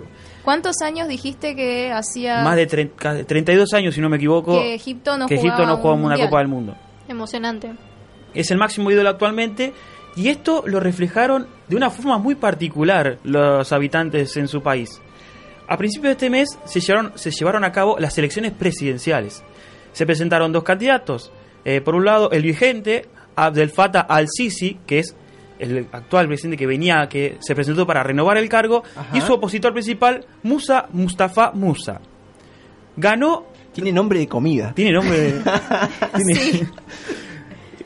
¿Cuántos años dijiste que hacía más de tre- ca- 32 años, si no me equivoco, que Egipto no que Egipto jugaba no juega un una? Copa del Mundo. Emocionante. Es el máximo ídolo actualmente y esto lo reflejaron de una forma muy particular los habitantes en su país. A principios de este mes se llevaron, se llevaron a cabo las elecciones presidenciales. Se presentaron dos candidatos. Eh, por un lado, el vigente Abdel Fattah al-Sisi, que es el actual presidente que venía, que se presentó para renovar el cargo, Ajá. y su opositor principal, Musa Mustafa Musa. Ganó. Tiene nombre de comida. Tiene nombre de. *laughs* tiene-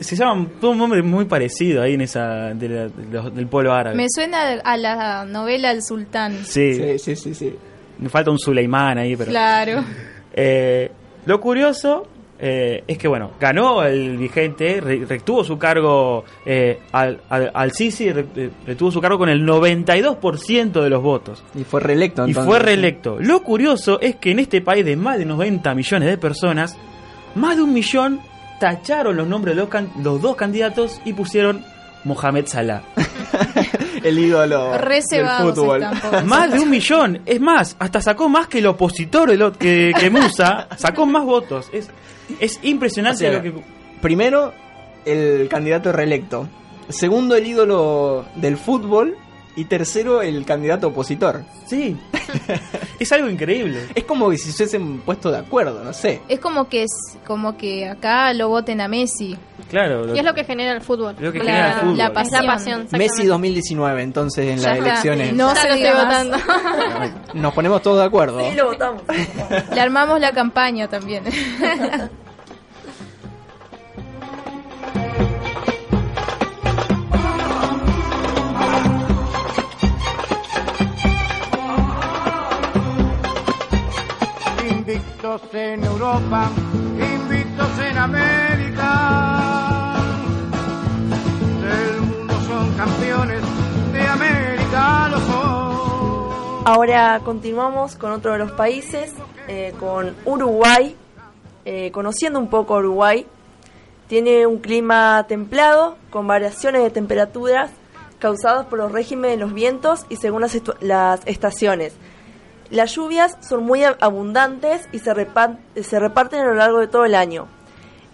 Se llaman todo un nombre muy parecido ahí en esa de la- de los- del pueblo árabe. Me suena a la novela El Sultán. Sí. sí, sí, sí. Me falta un Suleimán ahí, pero. Claro. Eh, lo curioso eh, es que, bueno, ganó el vigente, re- retuvo su cargo eh, al, al, al Sisi, re- retuvo su cargo con el 92% de los votos. Y fue reelecto Y entonces. fue reelecto. Lo curioso es que en este país de más de 90 millones de personas, más de un millón tacharon los nombres de los, can- los dos candidatos y pusieron Mohamed Salah. *laughs* El ídolo del fútbol. están. *laughs* Más de un millón. Es más, hasta sacó más que el opositor el que, que Musa. Sacó más votos. Es, es impresionante O sea, lo que. Primero, el candidato reelecto. Segundo, el ídolo del fútbol. Y tercero, el candidato opositor. Sí. *laughs* es algo increíble. Es como que si se hubiesen puesto de acuerdo, no sé. Es como que es como que acá lo voten a Messi. Claro. Y es lo que genera el fútbol. Lo que La- genera el fútbol. La Es la pasión. pasión. Messi exactamente. 2019, entonces en Ya las está. elecciones. No Ya se lo estoy votando. Nos ponemos todos de acuerdo. Sí, lo votamos. Le armamos la campaña también. *laughs* invictos en Europa, invictos en América. Del mundo son campeones, de América lo son. Ahora continuamos con otro de los países, eh, con Uruguay. Eh, conociendo un poco Uruguay, tiene un clima templado con variaciones de temperaturas causadas por los regímenes de los vientos y según las estaciones. Las lluvias son muy ab- abundantes y se, repa- se reparten a lo largo de todo el año.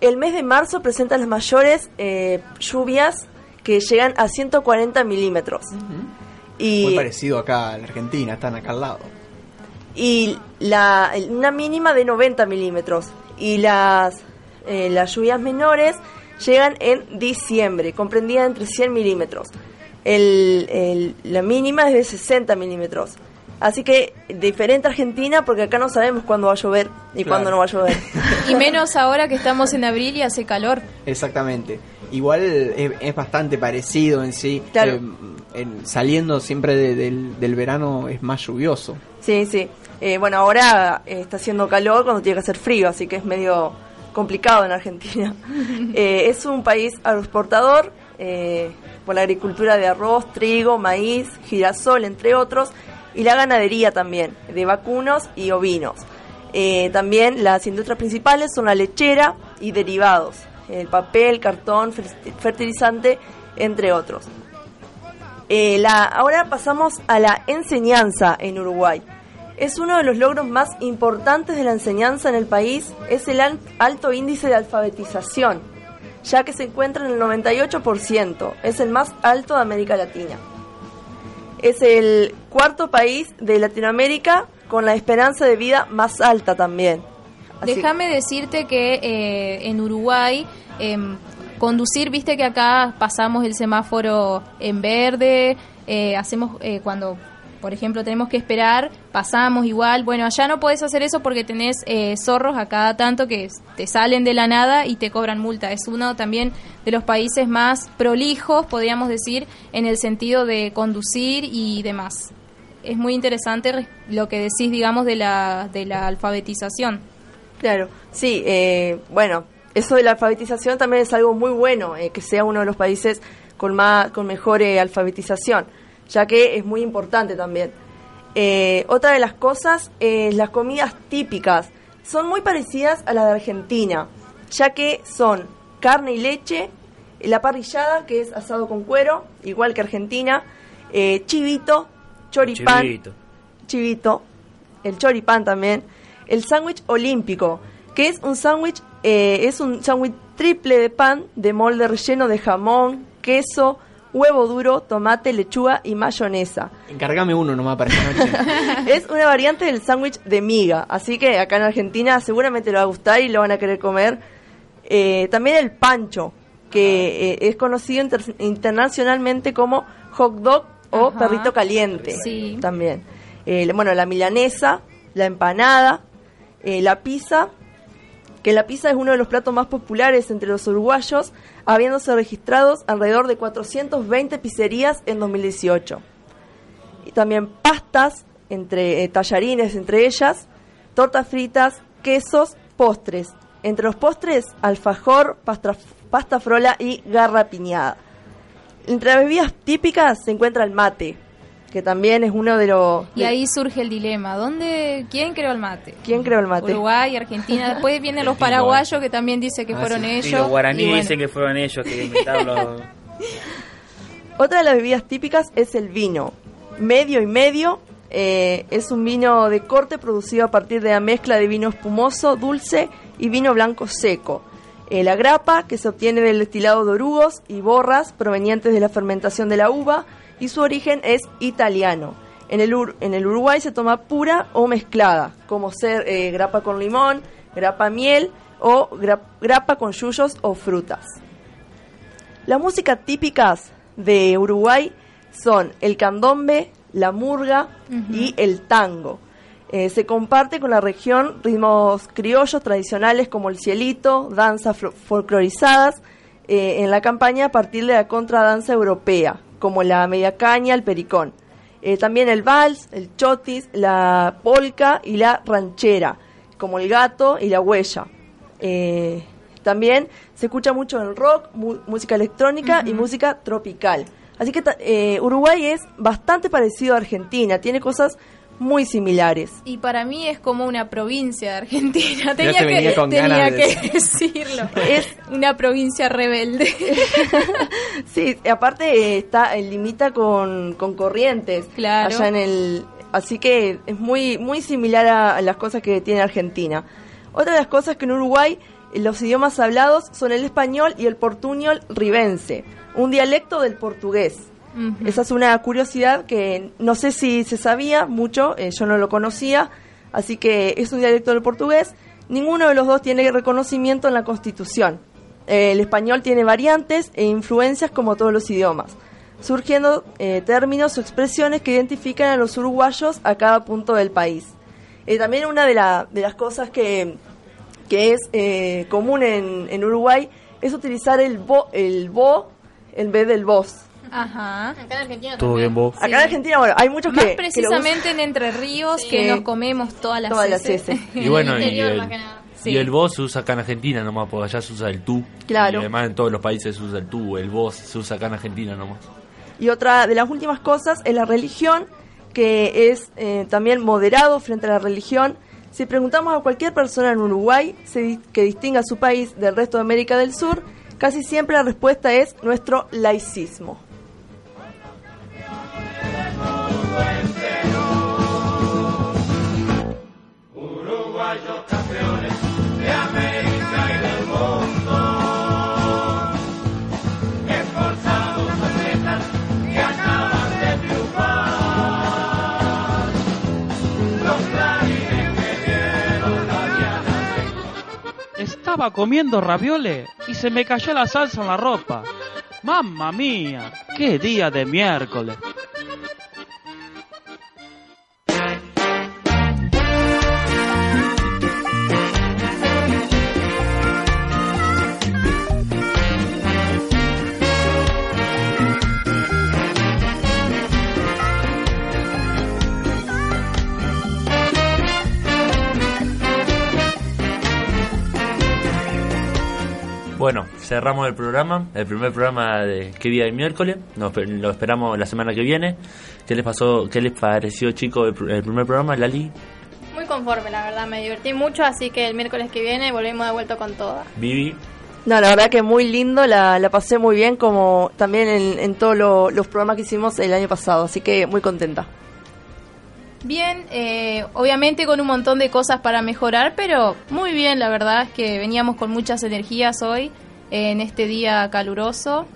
El mes de marzo presenta las mayores eh, lluvias que llegan a 140 milímetros. Y Muy parecido acá a la Argentina, están acá al lado. y la, una mínima de 90 milímetros. Y las, eh, las lluvias menores llegan en diciembre, comprendida entre 100 milímetros. El, el- la mínima es de 60 milímetros. Así que diferente a Argentina porque acá no sabemos cuándo va a llover y Claro. cuándo no va a llover. *laughs* Y menos ahora que estamos en abril y hace calor. Exactamente. Igual es, es bastante parecido en sí. Claro. Eh, en- saliendo siempre de- del, del verano es más lluvioso. Sí, sí. Eh, bueno, ahora eh, está haciendo calor cuando tiene que hacer frío, así que es medio complicado en Argentina. *laughs* Eh, es un país agroexportador eh, por la agricultura de arroz, trigo, maíz, girasol, entre otros, y la ganadería también, de vacunos y ovinos. Eh, también las industrias principales son la lechera y derivados, el papel, cartón, fer- fertilizante, entre otros. Eh, la, ahora pasamos a la enseñanza en Uruguay. Es uno de los logros más importantes de la enseñanza en el país, es el al- alto índice de alfabetización, ya que se encuentra en el 98%, es el más alto de América Latina. Es el cuarto país de Latinoamérica con la esperanza de vida más alta también. Déjame decirte que eh, en Uruguay em, conducir, viste que acá pasamos el semáforo en verde, eh, hacemos eh, cuando, por ejemplo, tenemos que esperar, pasamos igual. Bueno, allá no podés hacer eso porque tenés eh, zorros a cada tanto que te salen de la nada y te cobran multa. Es uno también de los países más prolijos, podríamos decir, en el sentido de conducir y demás. Es muy interesante re- lo que decís, digamos, de la, de la alfabetización. Claro, sí, eh, bueno, eso de la alfabetización también es algo muy bueno, eh, que sea uno de los países con, más, con mejor eh, alfabetización, ya que es muy importante también. Eh, otra de las cosas, eh, las comidas típicas son muy parecidas a las de Argentina, ya que son carne y leche, la parrillada, que es asado con cuero, igual que Argentina, eh, chivito, choripán, Chivito. chivito, el choripán también, el sándwich olímpico, que es un sándwich, eh, es un sándwich triple de pan de molde relleno de jamón, queso, huevo duro, tomate, lechuga y mayonesa. Encárgame uno nomás para esta noche. *laughs* Es una variante del sándwich de miga, así que acá en Argentina seguramente le va a gustar y lo van a querer comer. Eh, también el pancho, que eh, es conocido inter- internacionalmente como hot dog o Ajá. perrito caliente. Sí. También. Eh, bueno, la milanesa, la empanada, eh, la pizza, que la pizza es uno de los platos más populares entre los uruguayos, habiéndose registrados alrededor de 420 pizzerías en 2018 y también pastas, entre eh, tallarines entre ellas, tortas fritas, quesos, postres. Entre los postres, alfajor, pasta, pasta frola y garra piñada. Entre las bebidas típicas se encuentra el mate, que también es uno de los... Y ahí surge el dilema, ¿dónde quién creó el mate? ¿Quién creó el mate? Uruguay, Argentina, después vienen los paraguayos que también dice que Ah, fueron sí. ellos. Y los guaraníes bueno. dicen que fueron ellos que inventaron los... *laughs* Otra de las bebidas típicas es el vino. Medio y medio eh, es un vino de corte producido a partir de la mezcla de vino espumoso, dulce y vino blanco seco. Eh, la grapa, que se obtiene del destilado de orugos y borras provenientes de la fermentación de la uva, y su origen es italiano. En el, Ur- en el Uruguay se toma pura o mezclada, como ser eh, grapa con limón, grapa miel o gra- grapa con yuyos o frutas. Las músicas típicas de Uruguay son el candombe, la murga y el tango. Eh, se comparte con la región ritmos criollos tradicionales como el cielito, danzas folclorizadas eh, en la campaña a partir de la contradanza europea, como la media caña, el pericón. Eh, también el vals, el chotis, la polca y la ranchera, como el gato y la huella. Eh, también se escucha mucho el rock, mu- música electrónica y música tropical. Así que eh, Uruguay es bastante parecido a Argentina, tiene cosas muy similares. Y para mí es como una provincia de Argentina. Tenía que, tenía de decirlo. *laughs* Es- una provincia rebelde. *laughs* Sí, aparte eh, está eh, limita con, con Corrientes, Claro. allá en el, así que es muy muy similar a, a las cosas que tiene Argentina. Otra de las cosas que en Uruguay eh, los idiomas hablados son el español y el portuñol ribense, un dialecto del portugués. Esa es una curiosidad que no sé si se sabía mucho, eh, yo no lo conocía, así que es un dialecto del portugués. Ninguno de los dos tiene reconocimiento en la Constitución. El español tiene variantes e influencias como todos los idiomas. surgiendo eh, términos o expresiones que identifican a los uruguayos a cada punto del país. Eh, también una de, la- de las cosas que, que es común en, en Uruguay es utilizar el bo, el bo en vez del vos. Ajá. Acá en Argentina Todo bien vos. Acá en Argentina, bueno, hay muchos Más que... que lo usan. precisamente en Entre Ríos, Sí. que nos comemos todas las Todas las heces. *laughs* Y bueno, y interior, el, más que nada. y el vos se usa acá en Argentina nomás, porque allá se usa el tú. Claro. Y además en todos los países se usa el tú. El vos se usa acá en Argentina nomás. Y otra de las últimas cosas es la religión, que es eh, también moderado frente a la religión. Si preguntamos a cualquier persona en Uruguay se di- que distinga su país del resto de América del Sur, casi siempre la respuesta es nuestro laicismo. De América y del mundo. Estaba comiendo ravioles y se me cayó la salsa en la ropa. Mamma mía, qué día de miércoles. Cerramos el programa, el primer programa de qué día de miércoles. Nos, lo esperamos la semana que viene. ¿Qué les pasó? ¿Qué les pareció, chicos, el, pr- el primer programa, Lali? Muy conforme, la verdad, me divertí mucho, así que el miércoles que viene volvemos de vuelta con toda. Vivi. No, la verdad que muy lindo, la, la pasé muy bien, como también en, en todos lo- los programas que hicimos el año pasado, así que muy contenta. Bien, eh, obviamente con un montón de cosas para mejorar, pero muy bien, la verdad es que veníamos con muchas energías hoy en este día caluroso.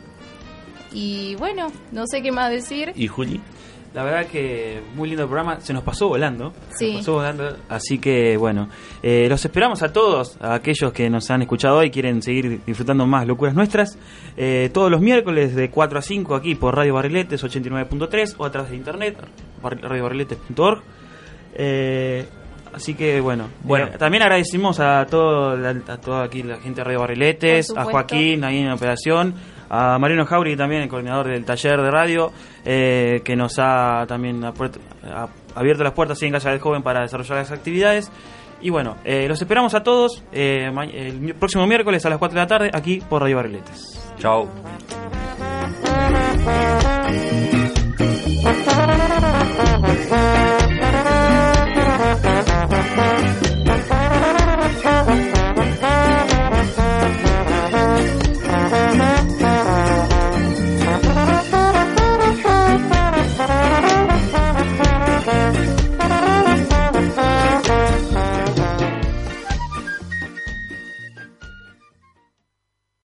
Y bueno, no sé qué más decir. ¿Y Juli? La verdad que muy lindo el programa, se nos pasó volando. se Sí. nos pasó volando, así que bueno, eh, los esperamos a todos, a aquellos que nos han escuchado hoy y quieren seguir disfrutando más locuras nuestras, eh, todos los miércoles de 4 a 5 aquí por Radio Barriletes 89.3 o a través de internet, bar- radiobarriletes.org. Eh, así que bueno, Bueno. eh, también agradecimos a, todo, la- a toda aquí la gente de Radio Barriletes, a. Joaquín ahí en operación, a Mariano Jauri también el coordinador del taller de radio, eh, que nos ha también ha abierto las puertas así en Casa del Joven para desarrollar las actividades. Y bueno, eh, los esperamos a todos eh, el próximo miércoles a las 4 de la tarde aquí por Radio Barriletes. Chao. Thank